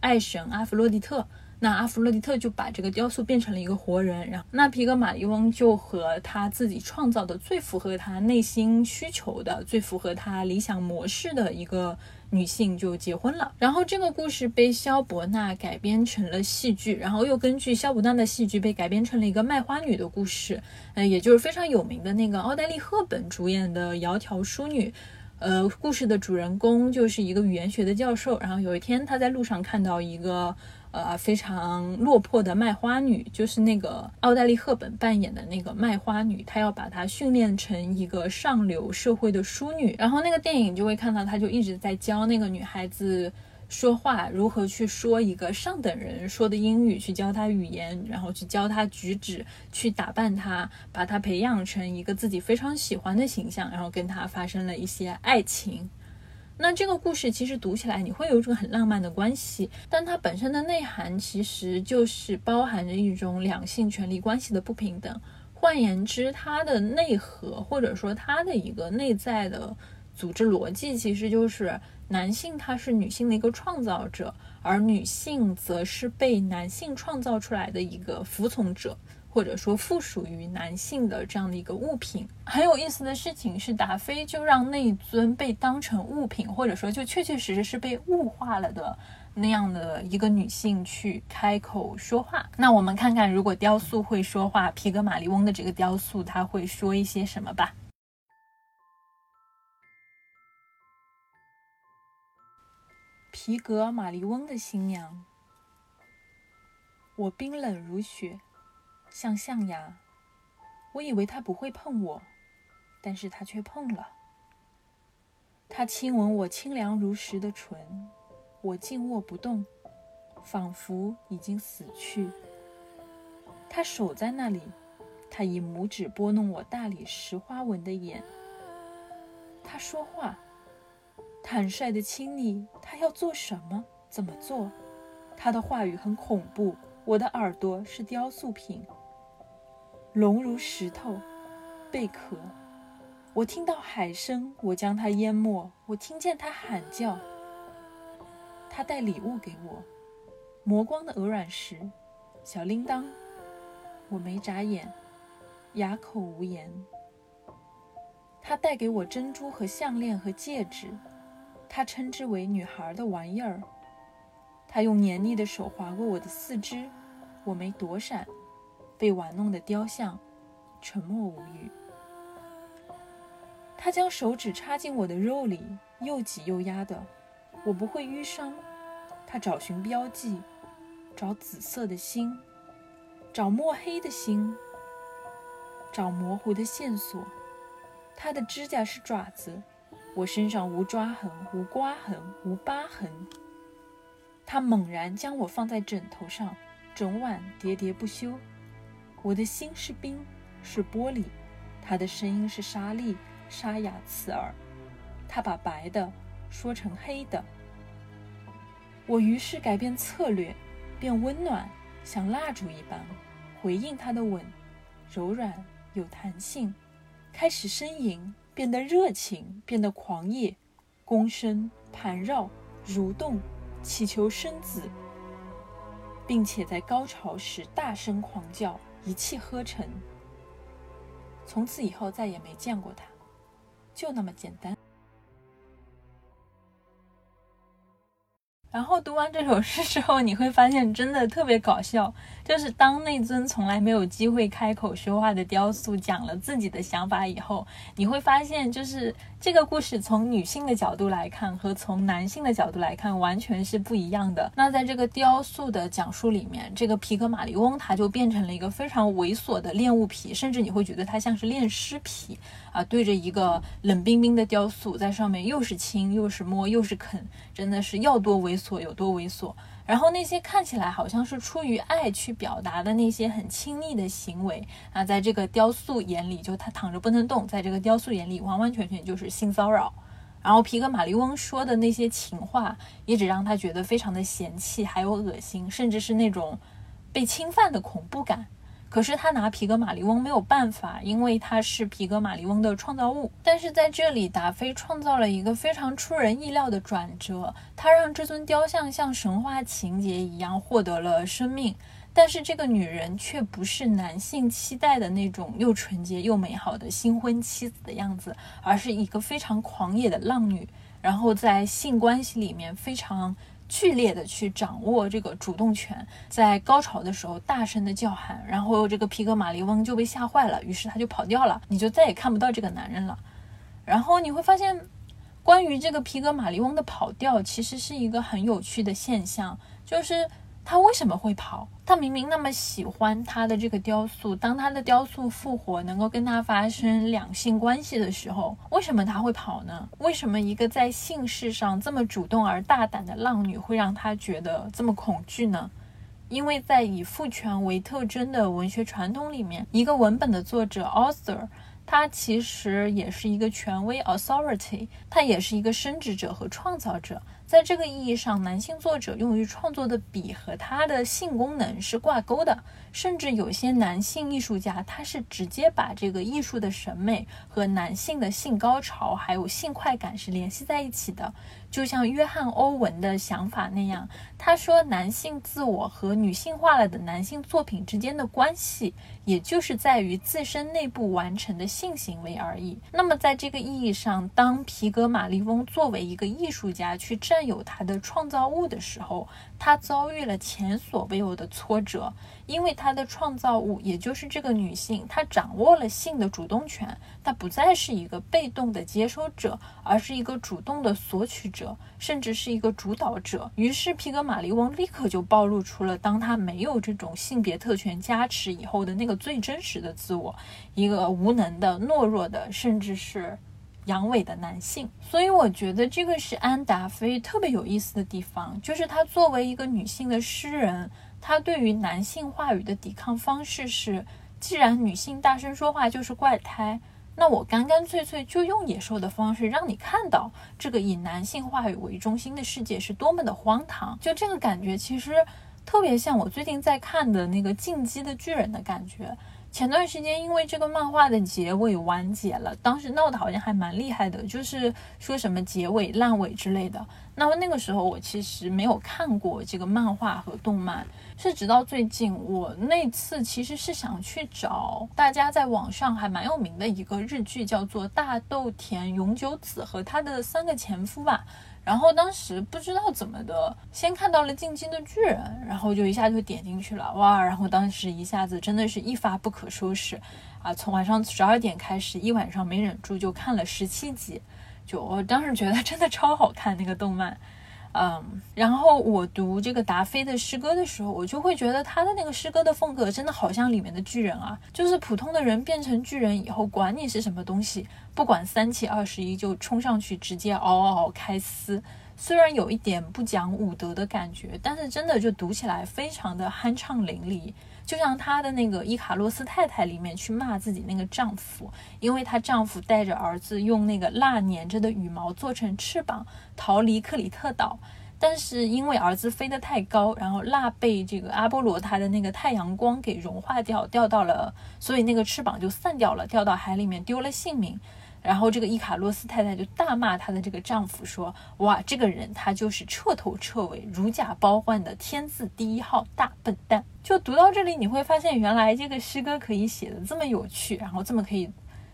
爱神阿弗洛狄特，那阿弗洛狄特就把这个雕塑变成了一个活人，然后那皮格马利翁就和他自己创造的最符合他内心需求的、最符合他理想模式的一个女性就结婚了。然后这个故事被萧伯纳改编成了戏剧，然后又根据萧伯纳的戏剧被改编成了一个卖花女的故事，呃，也就是非常有名的那个奥黛丽·赫本主演的《窈窕淑女》。呃，故事的主人公就是一个语言学的教授。然后有一天，他在路上看到一个呃非常落魄的卖花女，就是那个奥黛丽·赫本扮演的那个卖花女。他要把她训练成一个上流社会的淑女。然后那个电影就会看到，他就一直在教那个女孩子。说话如何去说一个上等人说的英语，去教他语言，然后去教他举止，去打扮他，把他培养成一个自己非常喜欢的形象，然后跟他发生了一些爱情。那这个故事其实读起来你会有一种很浪漫的关系，但它本身的内涵其实就是包含着一种两性权利关系的不平等。换言之，它的内核或者说它的一个内在的组织逻辑，其实就是。男性他是女性的一个创造者，而女性则是被男性创造出来的一个服从者，或者说附属于男性的这样的一个物品。很有意思的事情是，达菲就让那尊被当成物品，或者说就确确实实是被物化了的那样的一个女性去开口说话。那我们看看，如果雕塑会说话，皮格马利翁的这个雕塑，他会说一些什么吧？皮格玛丽翁的新娘，我冰冷如雪，像象牙。我以为他不会碰我，但是他却碰了。他亲吻我清凉如石的唇，我静卧不动，仿佛已经死去。他守在那里，他以拇指拨弄我大理石花纹的眼。他说话，坦率的亲昵。他要做什么？怎么做？他的话语很恐怖。我的耳朵是雕塑品，聋如石头，贝壳。我听到海声，我将它淹没。我听见它喊叫。他带礼物给我，磨光的鹅卵石，小铃铛。我没眨眼，哑口无言。他带给我珍珠和项链和戒指，他称之为女孩的玩意儿。他用黏腻的手划过我的四肢，我没躲闪。被玩弄的雕像，沉默无语。他将手指插进我的肉里，又挤又压的，我不会淤伤。他找寻标记，找紫色的心，找墨黑的心，找模糊的线索。他的指甲是爪子，我身上无抓痕，无刮痕，无疤痕。他猛然将我放在枕头上，整晚喋喋不休。我的心是冰，是玻璃，他的声音是沙粒。沙哑刺耳，他把白的说成黑的。我于是改变策略，变温暖，像蜡烛一般，回应他的吻，柔软有弹性，开始呻吟，变得热情，变得狂野，躬身盘绕，蠕动，祈求生子，并且在高潮时大声狂叫，一气呵成。从此以后再也没见过他。就那么简单。然后读完这首诗之后，你会发现真的特别搞笑。就是当那尊从来没有机会开口说话的雕塑讲了自己的想法以后，你会发现，就是这个故事从女性的角度来看和从男性的角度来看完全是不一样的。那在这个雕塑的讲述里面，这个皮格马利翁他就变成了一个非常猥琐的恋物癖，甚至你会觉得他像是恋尸癖啊，对着一个冷冰冰的雕塑，在上面又是亲又是摸又是啃，真的是要多猥琐有多猥琐。然后那些看起来好像是出于爱去表达的那些很亲昵的行为啊，在这个雕塑眼里，就他躺着不能动，在这个雕塑眼里，完完全全就是性骚扰。然后皮格马利翁说的那些情话，也只让他觉得非常的嫌弃，还有恶心，甚至是那种被侵犯的恐怖感。可是他拿皮格马利翁没有办法，因为他是皮格马利翁的创造物。但是在这里，达菲创造了一个非常出人意料的转折，他让这尊雕像像神话情节一样获得了生命。但是这个女人却不是男性期待的那种又纯洁又美好的新婚妻子的样子，而是一个非常狂野的浪女，然后在性关系里面非常。剧烈的去掌握这个主动权，在高潮的时候大声的叫喊，然后这个皮格马利翁就被吓坏了，于是他就跑掉了，你就再也看不到这个男人了。然后你会发现，关于这个皮格马利翁的跑调，其实是一个很有趣的现象，就是。他为什么会跑？他明明那么喜欢他的这个雕塑，当他的雕塑复活，能够跟他发生两性关系的时候，为什么他会跑呢？为什么一个在性事上这么主动而大胆的浪女会让他觉得这么恐惧呢？因为在以父权为特征的文学传统里面，一个文本的作者 author，他其实也是一个权威 authority，他也是一个生殖者和创造者。在这个意义上，男性作者用于创作的笔和他的性功能是挂钩的，甚至有些男性艺术家，他是直接把这个艺术的审美和男性的性高潮还有性快感是联系在一起的。就像约翰·欧文的想法那样，他说，男性自我和女性化了的男性作品之间的关系，也就是在于自身内部完成的性行为而已。那么，在这个意义上，当皮格马利翁作为一个艺术家去占有他的创造物的时候，他遭遇了前所未有的挫折，因为他的创造物，也就是这个女性，她掌握了性的主动权，她不再是一个被动的接收者，而是一个主动的索取者，甚至是一个主导者。于是皮格玛丽翁立刻就暴露出了，当他没有这种性别特权加持以后的那个最真实的自我，一个无能的、懦弱的，甚至是。阳痿的男性，所以我觉得这个是安达菲特别有意思的地方，就是她作为一个女性的诗人，她对于男性话语的抵抗方式是：既然女性大声说话就是怪胎，那我干干脆脆就用野兽的方式让你看到这个以男性话语为中心的世界是多么的荒唐。就这个感觉，其实特别像我最近在看的那个《进击的巨人》的感觉。前段时间，因为这个漫画的结尾完结了，当时闹得好像还蛮厉害的，就是说什么结尾烂尾之类的。那么那个时候，我其实没有看过这个漫画和动漫，是直到最近，我那次其实是想去找大家在网上还蛮有名的一个日剧，叫做大豆田永久子和他的三个前夫吧。然后当时不知道怎么的，先看到了《进击的巨人》，然后就一下就点进去了，哇！然后当时一下子真的是一发不可收拾，啊，从晚上十二点开始，一晚上没忍住就看了十七集，就我当时觉得真的超好看那个动漫。嗯，然后我读这个达菲的诗歌的时候，我就会觉得他的那个诗歌的风格真的好像里面的巨人啊，就是普通的人变成巨人以后，管你是什么东西，不管三七二十一就冲上去直接嗷嗷嗷开撕。虽然有一点不讲武德的感觉，但是真的就读起来非常的酣畅淋漓。就像她的那个伊卡洛斯太太里面去骂自己那个丈夫，因为她丈夫带着儿子用那个蜡粘着的羽毛做成翅膀逃离克里特岛，但是因为儿子飞得太高，然后蜡被这个阿波罗他的那个太阳光给融化掉，掉到了，所以那个翅膀就散掉了，掉到海里面丢了性命。然后这个伊卡洛斯太太就大骂她的这个丈夫说：“哇，这个人他就是彻头彻尾如假包换的天字第一号大笨蛋。”就读到这里，你会发现原来这个诗歌可以写的这么有趣，然后这么可以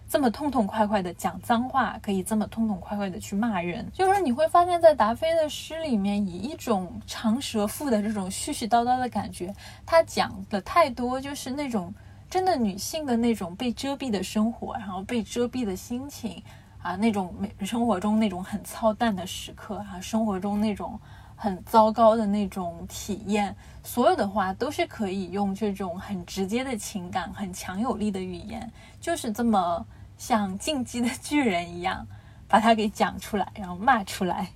这么痛痛快快的讲脏话，可以这么痛痛快快的去骂人。就是你会发现在达菲的诗里面，以一种长舌妇的这种絮絮叨叨的感觉，他讲的太多，就是那种。真的女性的那种被遮蔽的生活，然后被遮蔽的心情啊，那种生活中那种很操蛋的时刻啊，生活中那种很糟糕的那种体验，所有的话都是可以用这种很直接的情感、很强有力的语言，就是这么像进击的巨人一样，把它给讲出来，然后骂出来。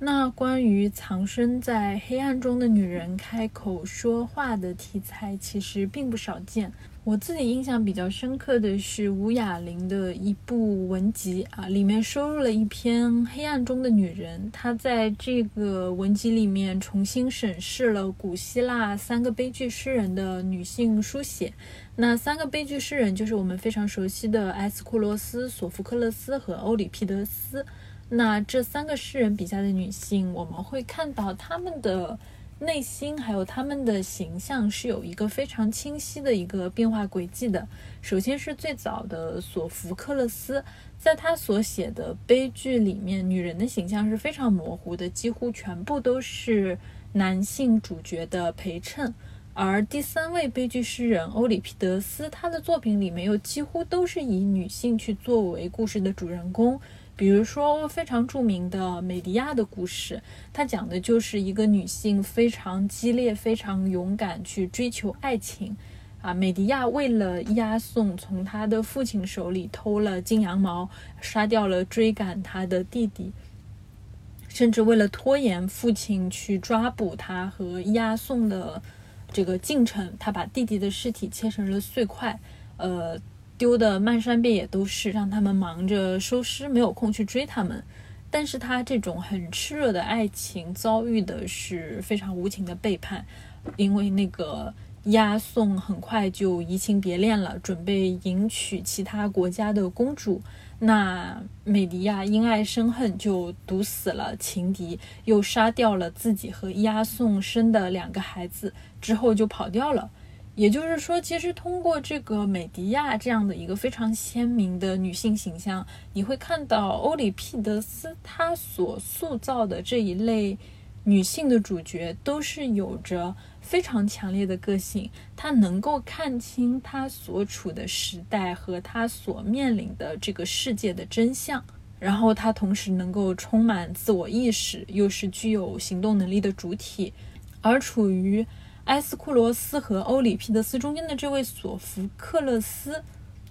那关于藏身在黑暗中的女人开口说话的题材，其实并不少见。我自己印象比较深刻的是吴雅玲的一部文集啊，里面收录了一篇《黑暗中的女人》。她在这个文集里面重新审视了古希腊三个悲剧诗人的女性书写。那三个悲剧诗人就是我们非常熟悉的埃斯库罗斯、索福克勒斯和欧里庇得斯。那这三个诗人笔下的女性，我们会看到她们的。内心还有他们的形象是有一个非常清晰的一个变化轨迹的。首先是最早的索福克勒斯，在他所写的悲剧里面，女人的形象是非常模糊的，几乎全部都是男性主角的陪衬。而第三位悲剧诗人欧里庇得斯，他的作品里面又几乎都是以女性去作为故事的主人公。比如说非常著名的美迪亚的故事，它讲的就是一个女性非常激烈、非常勇敢去追求爱情。啊，美迪亚为了押送从他的父亲手里偷了金羊毛，杀掉了追赶他的弟弟，甚至为了拖延父亲去抓捕他和押送的这个进程，他把弟弟的尸体切成了碎块，呃。丢的漫山遍野都是，让他们忙着收尸，没有空去追他们。但是他这种很炽热的爱情遭遇的是非常无情的背叛，因为那个押送很快就移情别恋了，准备迎娶其他国家的公主。那美迪亚因爱生恨，就毒死了情敌，又杀掉了自己和押送生的两个孩子，之后就跑掉了。也就是说，其实通过这个美迪亚这样的一个非常鲜明的女性形象，你会看到欧里庇得斯她所塑造的这一类女性的主角，都是有着非常强烈的个性。她能够看清她所处的时代和她所面临的这个世界的真相，然后她同时能够充满自我意识，又是具有行动能力的主体，而处于。埃斯库罗斯和欧里庇得斯中间的这位索福克勒斯。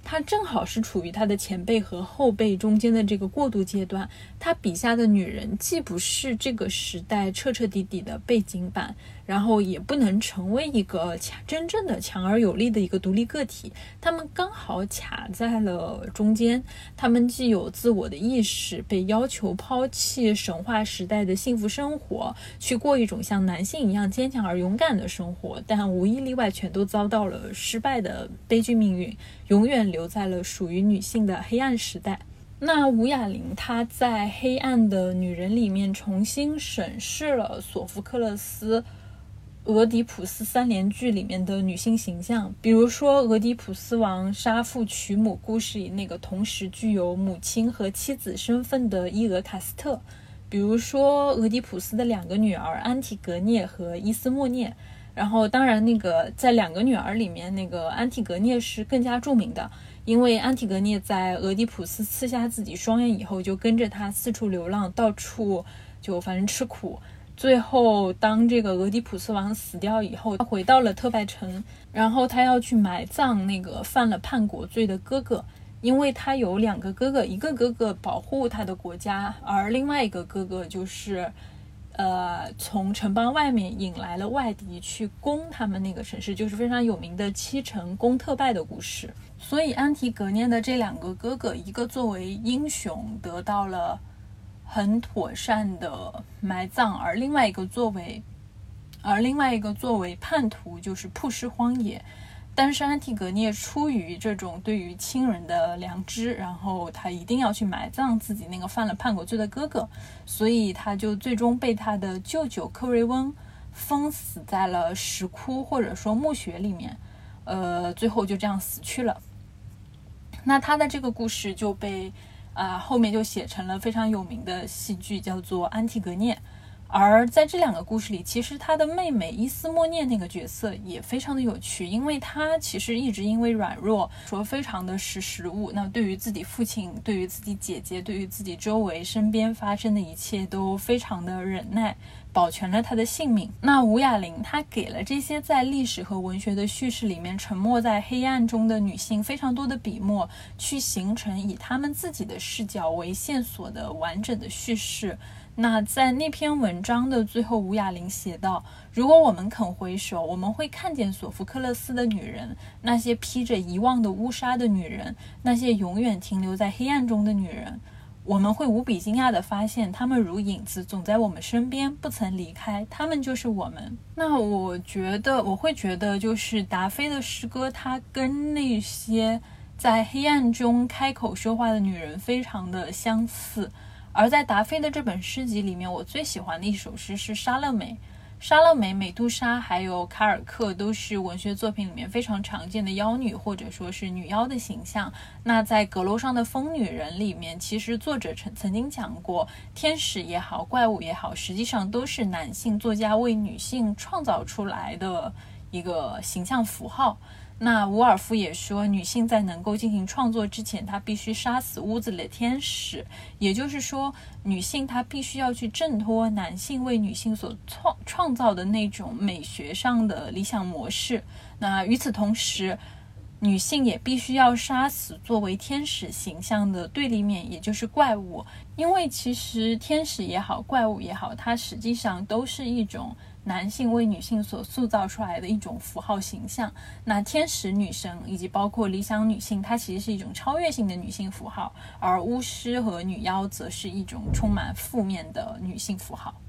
他正好是处于他的前辈和后辈中间的这个过渡阶段。他笔下的女人既不是这个时代彻彻底底的背景板，然后也不能成为一个强真正的强而有力的一个独立个体。他们刚好卡在了中间。他们既有自我的意识，被要求抛弃神话时代的幸福生活，去过一种像男性一样坚强而勇敢的生活，但无一例外全都遭到了失败的悲剧命运。永远留在了属于女性的黑暗时代。那吴雅玲她在《黑暗的女人》里面重新审视了索福克勒斯《俄狄浦斯三连剧》里面的女性形象，比如说俄狄浦斯王杀父娶母故事里那个同时具有母亲和妻子身份的伊俄卡斯特，比如说俄狄浦斯的两个女儿安提格涅和伊斯莫涅。然后，当然，那个在两个女儿里面，那个安提格涅是更加著名的，因为安提格涅在俄狄浦斯刺瞎自己双眼以后，就跟着他四处流浪，到处就反正吃苦。最后，当这个俄狄浦斯王死掉以后，他回到了特拜城，然后他要去埋葬那个犯了叛国罪的哥哥，因为他有两个哥哥，一个哥哥保护他的国家，而另外一个哥哥就是。呃，从城邦外面引来了外敌去攻他们那个城市，就是非常有名的七城攻特拜的故事。所以安提格涅的这两个哥哥，一个作为英雄得到了很妥善的埋葬，而另外一个作为，而另外一个作为叛徒，就是曝尸荒野。但是安提格涅出于这种对于亲人的良知，然后他一定要去埋葬自己那个犯了叛国罪的哥哥，所以他就最终被他的舅舅克瑞翁封死在了石窟或者说墓穴里面，呃，最后就这样死去了。那他的这个故事就被啊后面就写成了非常有名的戏剧，叫做《安提格涅》。而在这两个故事里，其实他的妹妹伊斯莫涅那个角色也非常的有趣，因为她其实一直因为软弱，说非常的识时务。那对于自己父亲、对于自己姐姐、对于自己周围身边发生的一切，都非常的忍耐，保全了她的性命。那吴雅玲她给了这些在历史和文学的叙事里面沉没在黑暗中的女性非常多的笔墨，去形成以她们自己的视角为线索的完整的叙事。那在那篇文章的最后，吴雅玲写道：“如果我们肯回首，我们会看见索福克勒斯的女人，那些披着遗忘的乌纱的女人，那些永远停留在黑暗中的女人。我们会无比惊讶地发现，他们如影子，总在我们身边，不曾离开。他们就是我们。那我觉得，我会觉得，就是达菲的诗歌，它跟那些在黑暗中开口说话的女人非常的相似。”而在达菲的这本诗集里面，我最喜欢的一首诗是《莎乐美》。莎乐美、美杜莎还有卡尔克都是文学作品里面非常常见的妖女或者说是女妖的形象。那在《阁楼上的疯女人》里面，其实作者曾曾经讲过，天使也好，怪物也好，实际上都是男性作家为女性创造出来的一个形象符号。那伍尔夫也说，女性在能够进行创作之前，她必须杀死屋子里的天使。也就是说，女性她必须要去挣脱男性为女性所创创造的那种美学上的理想模式。那与此同时，女性也必须要杀死作为天使形象的对立面，也就是怪物。因为其实天使也好，怪物也好，它实际上都是一种。男性为女性所塑造出来的一种符号形象，那天使女神以及包括理想女性，它其实是一种超越性的女性符号，而巫师和女妖则是一种充满负面的女性符号。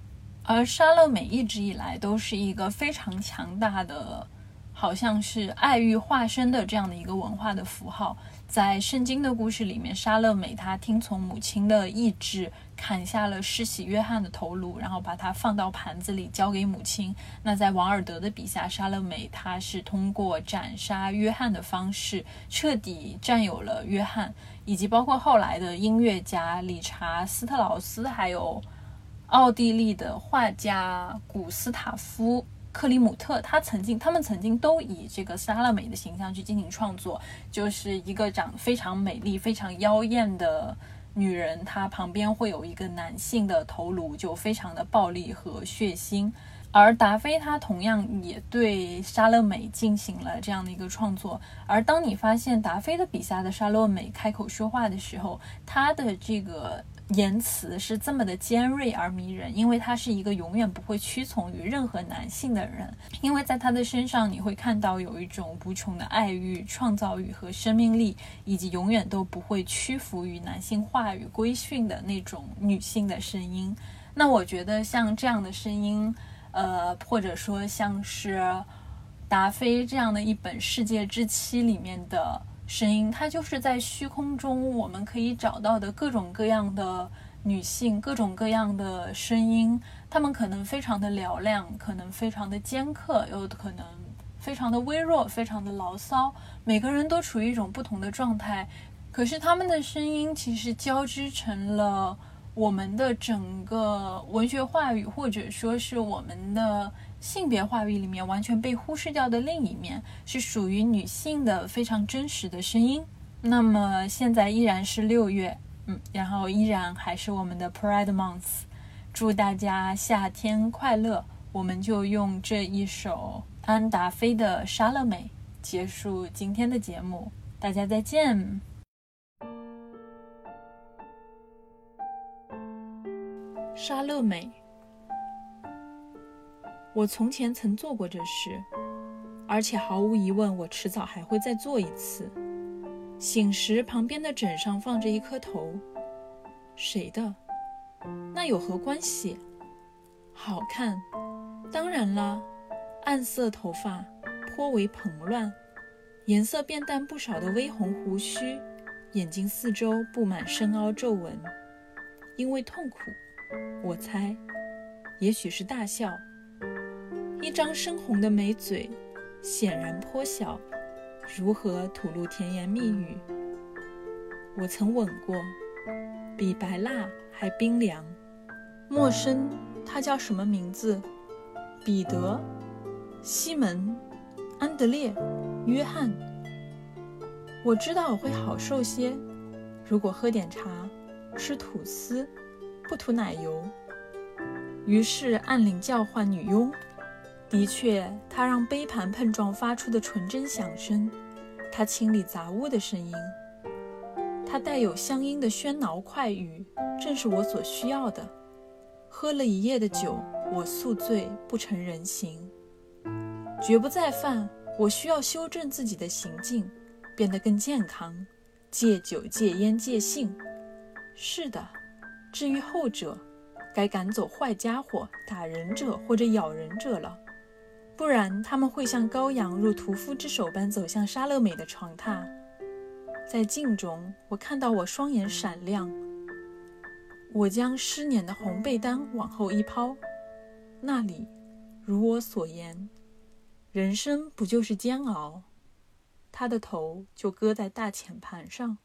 而莎乐美一直以来都是一个非常强大的。好像是爱欲化身的这样的一个文化的符号。在圣经的故事里面，莎乐美她听从母亲的意志，砍下了施洗约翰的头颅，然后把它放到盘子里交给母亲。那在王尔德的笔下，莎乐美她是通过斩杀约翰的方式，彻底占有了约翰，以及包括后来的音乐家理查斯特劳斯，还有奥地利的画家古斯塔夫。克里姆特，他曾经，他们曾经都以这个莎乐美的形象去进行创作，就是一个长非常美丽、非常妖艳的女人，她旁边会有一个男性的头颅，就非常的暴力和血腥。而达菲他同样也对莎乐美进行了这样的一个创作。而当你发现达菲的笔下的莎乐美开口说话的时候，她的这个。言辞是这么的尖锐而迷人，因为他是一个永远不会屈从于任何男性的人，因为在他的身上你会看到有一种无穷的爱欲、创造欲和生命力，以及永远都不会屈服于男性话语规训的那种女性的声音。那我觉得像这样的声音，呃，或者说像是达菲这样的一本《世界之妻》里面的。声音，它就是在虚空中我们可以找到的各种各样的女性，各种各样的声音。她们可能非常的嘹亮，可能非常的尖刻，又可能非常的微弱，非常的牢骚。每个人都处于一种不同的状态，可是他们的声音其实交织成了我们的整个文学话语，或者说是我们的。性别话语里面完全被忽视掉的另一面，是属于女性的非常真实的声音。那么现在依然是六月，嗯，然后依然还是我们的 Pride Month，祝大家夏天快乐。我们就用这一首安达菲的《莎乐美》结束今天的节目，大家再见。莎乐美。我从前曾做过这事，而且毫无疑问，我迟早还会再做一次。醒时，旁边的枕上放着一颗头，谁的？那有何关系？好看，当然了。暗色头发，颇为蓬乱，颜色变淡不少的微红胡须，眼睛四周布满深凹皱纹，因为痛苦，我猜，也许是大笑。一张深红的美嘴，显然颇小，如何吐露甜言蜜语？我曾吻过，比白蜡还冰凉。陌生，他叫什么名字？彼得、西门、安德烈、约翰。我知道我会好受些，如果喝点茶，吃吐司，不涂奶油。于是按铃叫唤女佣。的确，他让杯盘碰撞发出的纯真响声，他清理杂物的声音，他带有乡音的喧闹快语，正是我所需要的。喝了一夜的酒，我宿醉不成人形，绝不再犯。我需要修正自己的行径，变得更健康，戒酒、戒烟、戒性。是的，至于后者，该赶走坏家伙、打人者或者咬人者了。不然，他们会像羔羊入屠夫之手般走向莎乐美的床榻。在镜中，我看到我双眼闪亮。我将湿黏的红被单往后一抛，那里，如我所言，人生不就是煎熬？他的头就搁在大浅盘上。